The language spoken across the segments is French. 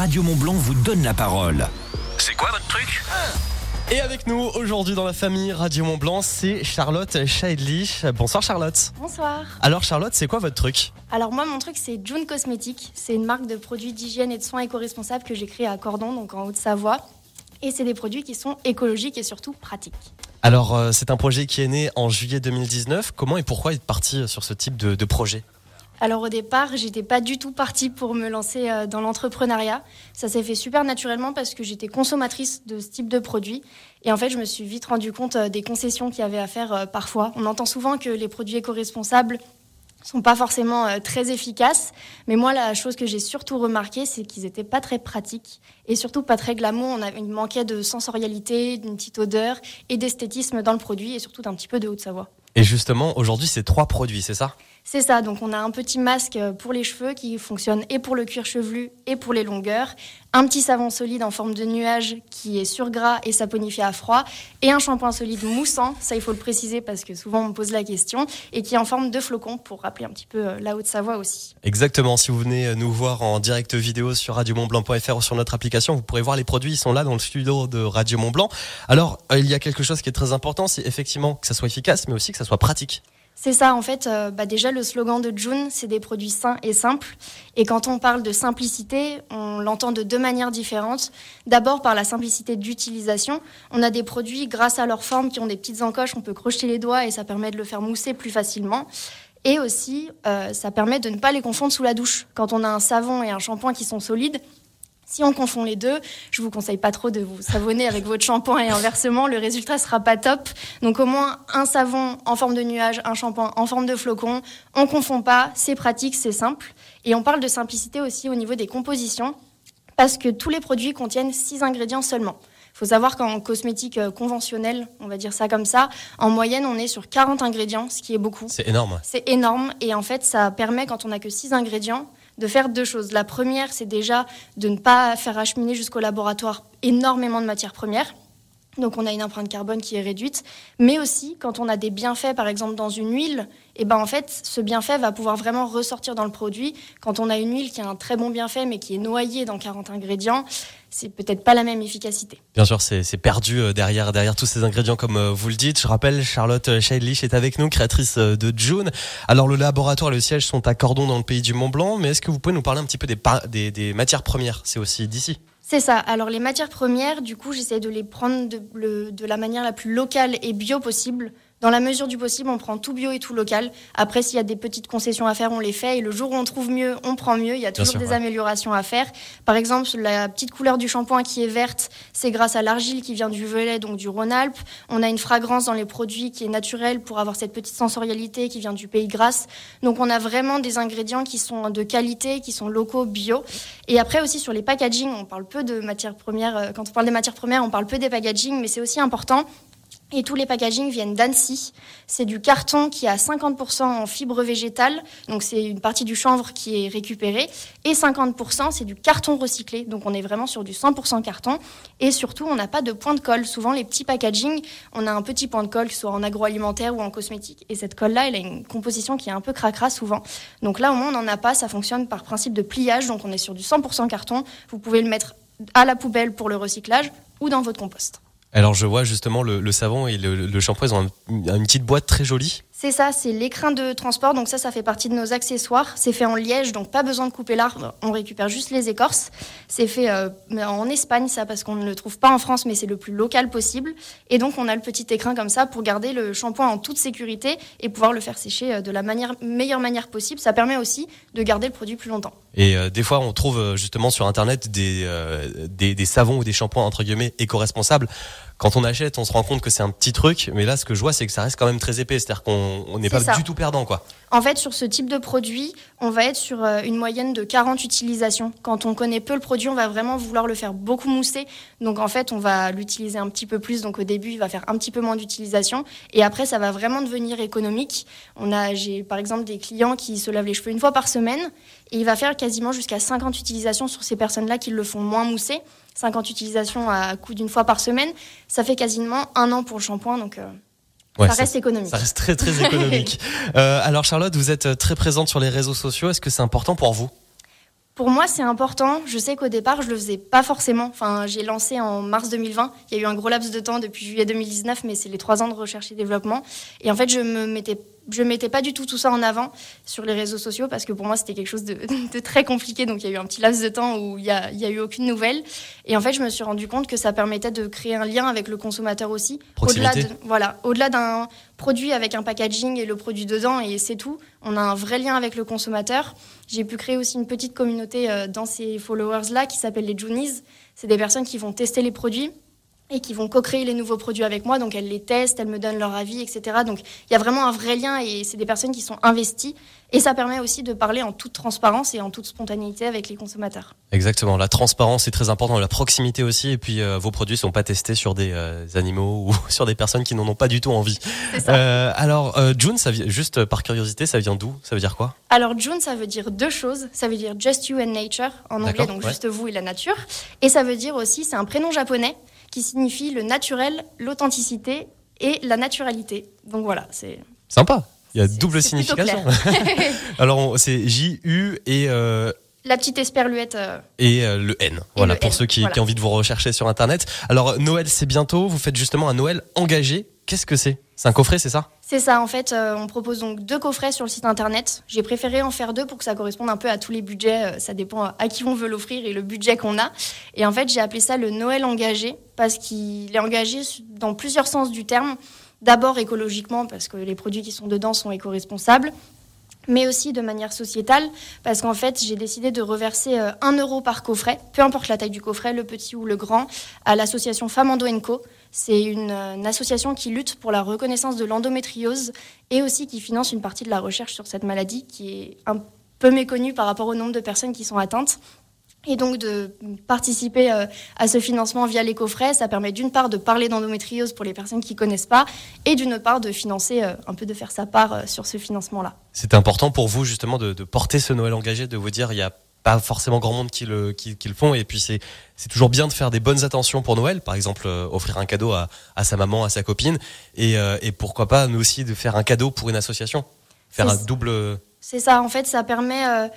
Radio Montblanc vous donne la parole. C'est quoi votre truc? Et avec nous aujourd'hui dans la famille Radio Mont Blanc, c'est Charlotte Scheidlich. Bonsoir Charlotte. Bonsoir. Alors Charlotte, c'est quoi votre truc? Alors moi, mon truc, c'est June Cosmétiques. C'est une marque de produits d'hygiène et de soins éco-responsables que j'ai créée à Cordon, donc en Haute-Savoie. Et c'est des produits qui sont écologiques et surtout pratiques. Alors euh, c'est un projet qui est né en juillet 2019. Comment et pourquoi être parti sur ce type de, de projet? Alors au départ, j'étais pas du tout partie pour me lancer euh, dans l'entrepreneuriat. Ça s'est fait super naturellement parce que j'étais consommatrice de ce type de produits. Et en fait, je me suis vite rendu compte euh, des concessions qu'il y avait à faire euh, parfois. On entend souvent que les produits éco-responsables sont pas forcément très efficaces, mais moi la chose que j'ai surtout remarqué, c'est qu'ils étaient pas très pratiques et surtout pas très glamour. On avait, il manquait de sensorialité, d'une petite odeur et d'esthétisme dans le produit et surtout d'un petit peu de Haute-Savoie. Et justement, aujourd'hui, c'est trois produits, c'est ça? C'est ça, donc on a un petit masque pour les cheveux qui fonctionne et pour le cuir chevelu et pour les longueurs, un petit savon solide en forme de nuage qui est sur gras et saponifie à froid, et un shampoing solide moussant, ça il faut le préciser parce que souvent on me pose la question, et qui est en forme de flocon pour rappeler un petit peu euh, la Haute-Savoie aussi. Exactement. Si vous venez euh, nous voir en direct vidéo sur radiomontblanc.fr ou sur notre application, vous pourrez voir les produits. Ils sont là dans le studio de Radio Mont Blanc. Alors, euh, il y a quelque chose qui est très important, c'est effectivement que ça soit efficace, mais aussi que ça soit pratique. C'est ça, en fait, euh, bah déjà le slogan de June, c'est des produits sains et simples. Et quand on parle de simplicité, on l'entend de deux manières différentes. D'abord par la simplicité d'utilisation. On a des produits, grâce à leur forme, qui ont des petites encoches, on peut crocheter les doigts et ça permet de le faire mousser plus facilement. Et aussi, euh, ça permet de ne pas les confondre sous la douche. Quand on a un savon et un shampoing qui sont solides, si on confond les deux, je vous conseille pas trop de vous savonner avec votre shampoing et inversement, le résultat sera pas top. Donc au moins un savon en forme de nuage, un shampoing en forme de flocon, on confond pas, c'est pratique, c'est simple. Et on parle de simplicité aussi au niveau des compositions parce que tous les produits contiennent 6 ingrédients seulement. Il faut savoir qu'en cosmétique euh, conventionnelle, on va dire ça comme ça, en moyenne, on est sur 40 ingrédients, ce qui est beaucoup. C'est énorme. C'est énorme et en fait, ça permet, quand on n'a que 6 ingrédients, de faire deux choses. La première, c'est déjà de ne pas faire acheminer jusqu'au laboratoire énormément de matières premières. Donc on a une empreinte carbone qui est réduite, mais aussi quand on a des bienfaits, par exemple dans une huile, et ben en fait ce bienfait va pouvoir vraiment ressortir dans le produit. Quand on a une huile qui a un très bon bienfait mais qui est noyée dans 40 ingrédients, c'est peut-être pas la même efficacité. Bien sûr, c'est perdu euh, derrière derrière tous ces ingrédients comme euh, vous le dites. Je rappelle, Charlotte Scheidlich est avec nous, créatrice euh, de June. Alors le laboratoire et le siège sont à Cordon dans le pays du Mont Blanc, mais est-ce que vous pouvez nous parler un petit peu des, par- des, des matières premières? C'est aussi d'ici. C'est ça. Alors les matières premières, du coup, j'essaie de les prendre de la manière la plus locale et bio possible. Dans la mesure du possible, on prend tout bio et tout local. Après, s'il y a des petites concessions à faire, on les fait. Et le jour où on trouve mieux, on prend mieux. Il y a toujours sûr, des ouais. améliorations à faire. Par exemple, la petite couleur du shampoing qui est verte, c'est grâce à l'argile qui vient du Velay, donc du Rhône-Alpes. On a une fragrance dans les produits qui est naturelle pour avoir cette petite sensorialité qui vient du Pays Grasse. Donc on a vraiment des ingrédients qui sont de qualité, qui sont locaux, bio. Et après aussi sur les packaging, on parle peu de matières premières. euh, Quand on parle des matières premières, on parle peu des packaging, mais c'est aussi important. Et tous les packaging viennent d'Annecy. C'est du carton qui a 50% en fibre végétale, donc c'est une partie du chanvre qui est récupérée, et 50% c'est du carton recyclé, donc on est vraiment sur du 100% carton. Et surtout, on n'a pas de point de colle. Souvent, les petits packaging, on a un petit point de colle, que ce soit en agroalimentaire ou en cosmétique. Et cette colle-là, elle a une composition qui est un peu cracra souvent. Donc là, au moins, on n'en a pas. Ça fonctionne par principe de pliage, donc on est sur du 100% carton. Vous pouvez le mettre à la poubelle pour le recyclage ou dans votre compost. Alors je vois justement le, savon et le, shampoing, ils ont un- une petite boîte très jolie. C'est ça, c'est l'écrin de transport. Donc ça, ça fait partie de nos accessoires. C'est fait en liège, donc pas besoin de couper l'arbre. On récupère juste les écorces. C'est fait euh, en Espagne, ça, parce qu'on ne le trouve pas en France, mais c'est le plus local possible. Et donc on a le petit écrin comme ça pour garder le shampoing en toute sécurité et pouvoir le faire sécher euh, de la meilleure manière possible. Ça permet aussi de garder le produit plus longtemps. Et euh, des fois, on trouve euh, justement sur Internet des, euh, des, des savons ou des shampoings entre guillemets éco-responsables. Quand on achète, on se rend compte que c'est un petit truc, mais là, ce que je vois, c'est que ça reste quand même très épais. C'est-à-dire qu'on on n'est pas ça. du tout perdant, quoi. En fait, sur ce type de produit, on va être sur une moyenne de 40 utilisations. Quand on connaît peu le produit, on va vraiment vouloir le faire beaucoup mousser. Donc en fait, on va l'utiliser un petit peu plus. Donc au début, il va faire un petit peu moins d'utilisation. Et après, ça va vraiment devenir économique. On a, j'ai par exemple des clients qui se lavent les cheveux une fois par semaine. Et il va faire quasiment jusqu'à 50 utilisations sur ces personnes-là qui le font moins mousser. 50 utilisations à coût d'une fois par semaine. Ça fait quasiment un an pour le shampoing. Donc euh, Ouais, ça reste économique. ça reste très très économique. Euh, alors Charlotte, vous êtes très présente sur les réseaux sociaux. Est-ce que c'est important pour vous? Pour moi, c'est important. Je sais qu'au départ, je le faisais pas forcément. Enfin, j'ai lancé en mars 2020. Il y a eu un gros laps de temps depuis juillet 2019, mais c'est les trois ans de recherche et développement. Et en fait, je me mettais je mettais pas du tout tout ça en avant sur les réseaux sociaux parce que pour moi c'était quelque chose de, très compliqué. Donc il y a eu un petit laps de temps où il y a, eu aucune nouvelle. Et en fait, je me suis rendu compte que ça permettait de créer un lien avec le consommateur aussi. Au-delà voilà, au-delà d'un produit avec un packaging et le produit dedans et c'est tout. On a un vrai lien avec le consommateur. J'ai pu créer aussi une petite communauté euh, dans ces followers là qui s'appelle les Junies. C'est des personnes qui vont tester les produits et qui vont co-créer les nouveaux produits avec moi. Donc elles les testent, elles me donnent leur avis, etc. Donc il y a vraiment un vrai lien et c'est des personnes qui sont investies. Et ça permet aussi de parler en toute transparence et en toute spontanéité avec les consommateurs. Exactement, la transparence est très importante, la proximité aussi. Et puis euh, vos produits ne sont pas testés sur des euh, animaux ou sur des personnes qui n'en ont pas du tout envie. Ça. Euh, alors June, ça juste par curiosité, ça vient d'où? Ça veut dire quoi? Alors June, ça veut dire deux choses. Ça veut dire Just You and Nature en anglais, donc juste vous et la nature. Et ça veut dire aussi, c'est un prénom japonais qui signifie le naturel, l'authenticité et la naturalité. Donc voilà, c'est sympa. Il y a double signification. Alors c'est J U et euh, la petite esperluette. Euh, et euh, le N. Voilà, pour ceux qui, qui, ont envie de vous rechercher sur Internet. Alors, Noël, c'est bientôt. Vous faites justement un Noël engagé. Qu'est-ce que c'est? C'est un coffret, c'est ça? C'est ça, en fait. Euh, on propose donc deux coffrets sur le site Internet. J'ai préféré en faire deux pour que ça corresponde un peu à tous les budgets. ça dépend à qui on veut l'offrir et le budget qu'on a. Et en fait, j'ai appelé ça le Noël engagé parce qu'il est engagé dans plusieurs sens du terme. D'abord écologiquement, parce que les produits qui sont dedans sont éco-responsables mais aussi de manière sociétale, parce qu'en fait, j'ai décidé de reverser 1 euh, euro par coffret, peu importe la taille du coffret, le petit ou le grand, à l'association Femmes Co. C'est une, association qui lutte pour la reconnaissance de l'endométriose et aussi qui finance une partie de la recherche sur cette maladie qui est un peu méconnue par rapport au nombre de personnes qui sont atteintes. Et donc de participer euh, à ce financement via les coffrets, ça permet d'une part de parler d'endométriose pour les personnes qui connaissent pas, et d'une part de financer euh, un peu de faire sa part euh, sur ce financement-là. C'est important pour vous justement de, porter ce Noël engagé, de vous dire il y a pas forcément grand monde qui le, qui, le font, et puis c'est c'est toujours bien de faire des bonnes attentions pour Noël, par exemple offrir un cadeau à, à, sa maman, à sa copine, et, et pourquoi pas nous aussi de faire un cadeau pour une association, faire un double. C'est ça, en fait, ça permet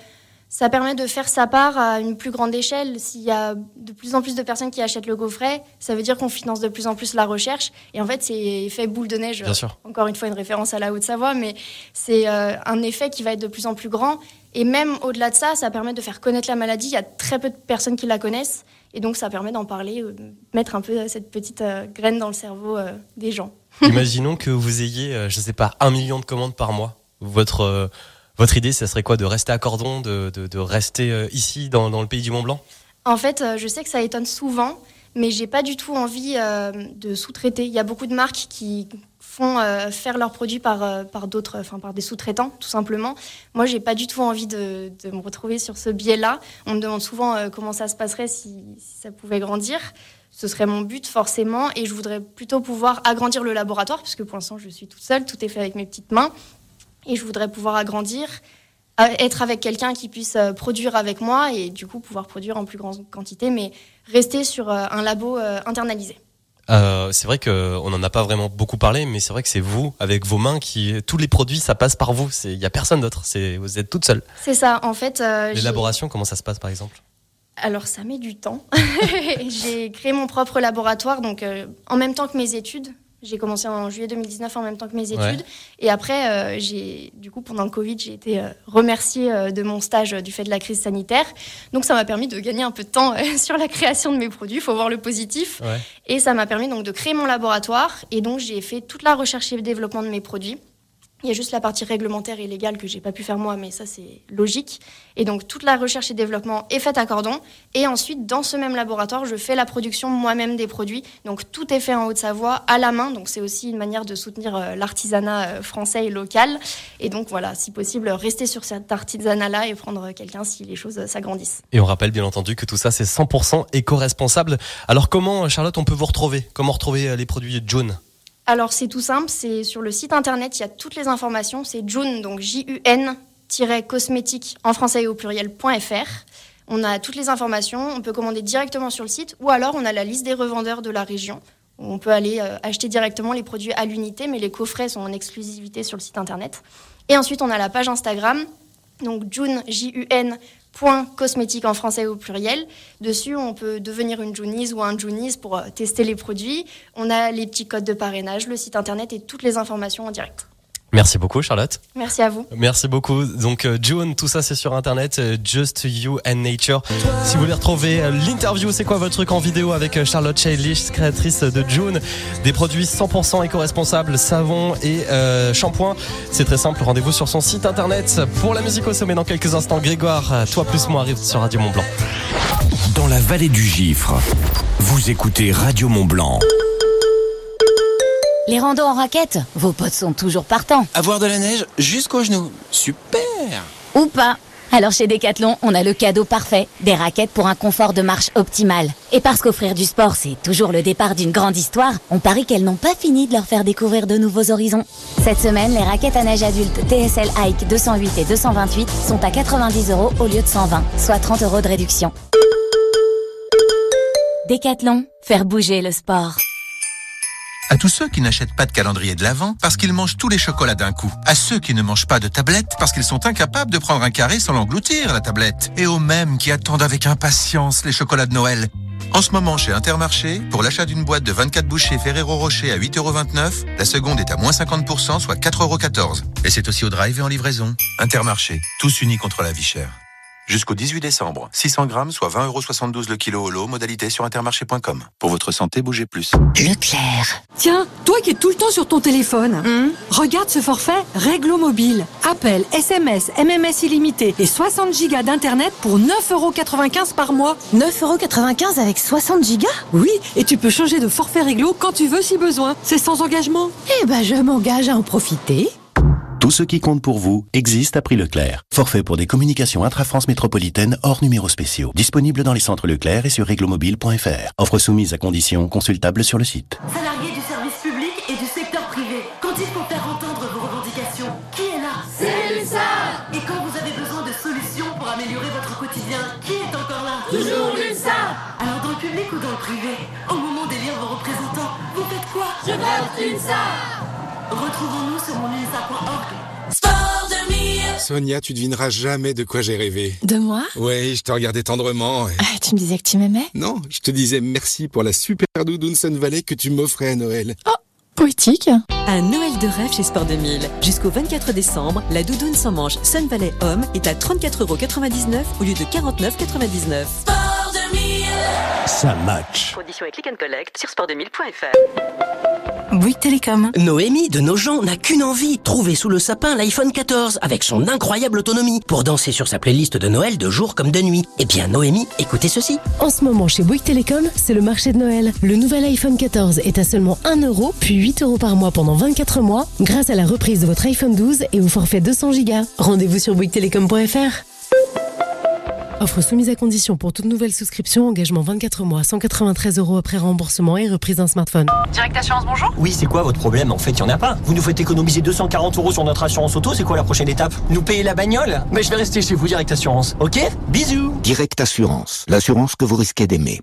ça permet de faire sa part à une plus grande échelle. S'il y a de plus en plus de personnes qui achètent le coffret, ça veut dire qu'on finance de plus en plus la recherche. Et en fait, c'est effet boule de neige. Bien sûr. Encore une fois, une référence à la Haute-Savoie, mais c'est euh, un effet qui va être de plus en plus grand. Et même au-delà de ça, ça permet de faire connaître la maladie. Il y a très peu de personnes qui la connaissent. Et donc, ça permet d'en parler, euh, mettre un peu cette petite euh, graine dans le cerveau des gens. Imaginons que vous ayez, je ne sais pas, un million de commandes par mois. Votre votre idée, ça serait quoi De rester à Cordon, de, de, rester euh, ici, dans, dans, le pays du Mont Blanc En fait, euh, je sais que ça étonne souvent, mais j'ai pas du tout envie euh, de sous-traiter. Il y a beaucoup de marques qui font faire leurs produits par, par d'autres, enfin par des sous-traitants, tout simplement. Moi, j'ai pas du tout envie de, me retrouver sur ce biais-là. On me demande souvent comment ça se passerait si, si, ça pouvait grandir. Ce serait mon but forcément, et je voudrais plutôt pouvoir agrandir le laboratoire, puisque pour l'instant je suis toute seule, tout est fait avec mes petites mains, et je voudrais pouvoir agrandir, être avec quelqu'un qui puisse euh, produire avec moi et du coup pouvoir produire en plus grande quantité, mais rester sur euh, un labo euh, c'est vrai qu'on n'en a pas vraiment beaucoup parlé, mais c'est vrai que c'est vous, avec vos mains, qui tous les produits, ça passe par vous. Il n'y a personne d'autre. Vous êtes toute seule. C'est ça. En fait, l'élaboration, comment ça se passe, par exemple? Alors ça met du temps. j'ai créé mon propre laboratoire, donc en même temps que mes études. J'ai commencé en juillet 2019 en même temps que mes études. Et après, euh, j'ai, du coup, pendant le Covid, j'ai été euh, remerciée euh, de mon stage du fait de la crise sanitaire. Donc, ça m'a permis de gagner un peu de temps sur la création de mes produits. Il faut voir le positif. Et ça m'a permis donc de créer mon laboratoire. Et donc, j'ai fait toute la recherche et le développement de mes produits. Il y a juste la partie réglementaire et légale que j'ai pas pu faire moi, mais ça c'est logique. Et donc toute la recherche et développement est faite à Cordon. Et ensuite, dans ce même laboratoire, je fais la production moi-même des produits. Donc tout est fait en Haute-Savoie à la main. Donc c'est aussi une manière de soutenir euh, l'artisanat euh, français et local. Et donc voilà, si possible, rester sur cet artisanat-là et prendre quelqu'un si les choses s'agrandissent. Et on rappelle bien entendu que tout ça c'est 100% éco-responsable. Alors comment, Charlotte, on peut vous retrouver? Comment retrouver euh, les produits June alors c'est tout simple, c'est sur le site internet, il y a toutes les informations, c'est June, donc J-U-N-cosmétique en français et au pluriel.fr. On a toutes les informations, on peut commander directement sur le site ou alors on a la liste des revendeurs de la région. On peut aller euh, acheter directement les produits à l'unité, mais les coffrets sont en exclusivité sur le site internet. Et ensuite, on a la page Instagram, donc June, J-U-N, point cosmétique en français au pluriel. Dessus, on peut devenir une Junies ou un Junies pour euh, tester les produits. On a les petits codes de parrainage, le site internet et toutes les informations en direct. Merci beaucoup, Charlotte. Merci à vous. Merci beaucoup. Donc, euh, June, tout ça, c'est sur Internet, euh, Just You and Nature. Si vous voulez retrouver euh, l'interview, c'est quoi votre truc en vidéo avec Charlotte Shaylish, créatrice de June, des produits 100% éco-responsables, savon et euh, shampoing. C'est très simple, rendez-vous sur son site Internet. Pour la musique au sommet, dans quelques instants, Grégoire, toi plus moi arrive sur Radio Mont Blanc. Dans la vallée du Gifre, vous écoutez Radio Mont Blanc. Les randos en raquette, vos potes sont toujours partants. Avoir de la neige jusqu'aux genoux. Super Ou pas. Alors chez Decathlon, on a le cadeau parfait, des raquettes pour un confort de marche optimal. Et parce qu'offrir du sport, c'est toujours le départ d'une grande histoire, on parie qu'elles n'ont pas fini de leur faire découvrir de nouveaux horizons. Cette semaine, les raquettes à neige adultes TSL Hike 208 et 228 sont à 90 euros au lieu de 120, soit 30 euros de réduction. Decathlon, faire bouger le sport. À tous ceux qui n'achètent pas de calendrier de l'Avent parce qu'ils mangent tous les chocolats d'un coup. À ceux qui ne mangent pas de tablette parce qu'ils sont incapables de prendre un carré sans l'engloutir, la tablette. Et aux mêmes qui attendent avec impatience les chocolats de Noël. En ce moment, chez Intermarché, pour l'achat d'une boîte de 24 bouchées Ferrero Rocher à 8,29€, la seconde est à moins 50%, soit 4,14€. Et c'est aussi au drive et en livraison. Intermarché, tous unis contre la vie chère. Jusqu'au 18 décembre, 600 grammes, soit 20,72€ le kilo au lot, modalité sur intermarché.com. Pour votre santé, bougez plus. Leclerc. Tiens, toi qui es tout le temps sur ton téléphone, regarde ce forfait Réglo Mobile. Appel, SMS, MMS illimité et 60 gigas d'internet pour 9,95€ par mois. 9,95€ avec 60 gigas? Oui, et tu peux changer de forfait Réglo quand tu veux si besoin. C'est sans engagement. Eh ben, je m'engage à en profiter. Tout ce qui compte pour vous existe à prix Leclerc. Forfait pour des communications intra-France métropolitaine hors numéros spéciaux. Disponible dans les centres Leclerc et sur réglomobile.fr. Offre soumise à conditions consultables sur le site. Salariés du service public et du secteur privé, quand il faut faire entendre vos revendications, qui est là? C'est l'UNSA Et quand vous avez besoin de solutions pour améliorer votre quotidien, qui est encore là? Toujours l'UNSA Alors dans le public ou dans le privé, au moment d'élire vos représentants, vous faites quoi? Je vote l'UNSA Retrouvons-nous sur 2000 Sonia, tu devineras jamais de quoi j'ai rêvé. De moi Ouais, je te regardais tendrement. et- Ah, Tu me disais que tu m'aimais Non, je te disais merci pour la super doudoune Sun Valley que tu m'offrais à Noël. Poétique Un Noël de rêve chez Sport 2000. Jusqu'au 24 décembre, la doudoune sans manche Sun Valley Homme est à 34,99€ au lieu de 49,99€. Sport 2000 Ça match. Conditions et click and collect sur sport2000.fr. Bouygues Télécom. Noémie de Nogent n'a qu'une envie, trouver sous le sapin l'iPhone 14 avec son incroyable autonomie pour danser sur sa playlist de Noël de jour comme de nuit. Eh bien Noémie, écoutez ceci. En ce moment, chez Bouygues Télécom, c'est le marché de Noël. Le nouvel iPhone 14 est à seulement 1 euro, puis 8 euros par mois pendant 24 mois, grâce à la reprise de votre iPhone 12 et au forfait 200 Go. Rendez-vous sur bouyguestelecom.fr. Offre soumise à condition pour toute nouvelle souscription, engagement 24 mois, 193 euros après remboursement et reprise d'un smartphone. Direct Assurance, bonjour Oui, c'est quoi votre problème? En fait, il y en a pas. Vous nous faites économiser 240 euros sur notre assurance auto, c'est quoi la prochaine étape? Nous payer la bagnole? Mais je vais rester chez vous, Direct Assurance. Ok? Bisous Direct Assurance, l'assurance que vous risquez d'aimer.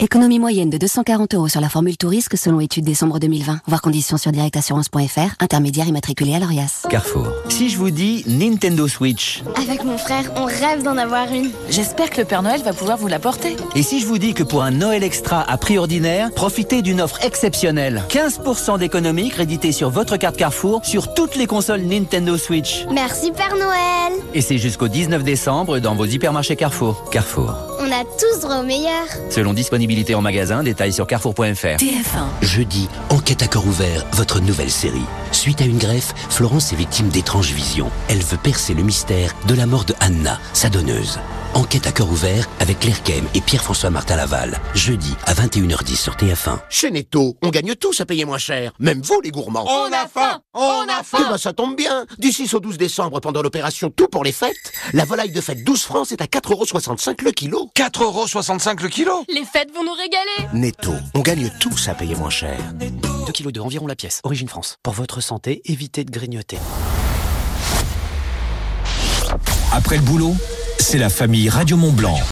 Économie moyenne de 240 euros sur la formule Tourisque selon étude décembre 2020. Voir conditions sur directassurance.fr, intermédiaire immatriculé à l'ORIAS. Carrefour. Si je vous dis Nintendo Switch, Avec mon frère, on rêve d'en avoir une. J'espère que le Père Noël va pouvoir vous l'apporter. et si je vous dis que pour un Noël extra à prix ordinaire, profitez d'une offre exceptionnelle. 15% d'économie créditée sur votre carte Carrefour sur toutes les consoles Nintendo Switch. Merci Père Noël Et c'est jusqu'au 19 décembre dans vos hypermarchés Carrefour. Carrefour. On a tous droit au meilleur. Selon disponibilité en magasin, détails sur carrefour.fr. TF1. Jeudi, Enquête à cœur ouvert, votre nouvelle série. Suite à une greffe, Florence est victime d'étranges visions. Elle veut percer le mystère de la mort de Anna, sa donneuse. Enquête à cœur ouvert avec Claire Kem et Pierre-François Martin Laval. Jeudi à 21h10 sur TF1. Chez Netto, on gagne tous à payer moins cher. Même vous, les gourmands. On a faim On a faim Eh ben, ça tombe bien. Du 6 au 12 décembre, pendant l'opération Tout pour les fêtes, la volaille de fête 12 francs est à 4,65€ le kilo. 4,65€ le kilo? Les fêtes vont nous régaler Netto, on gagne tous à payer moins cher. 2 kg de environ la pièce. Origine France. Pour votre santé, évitez de grignoter. Après le boulot, c'est la famille Radio Mont Blanc.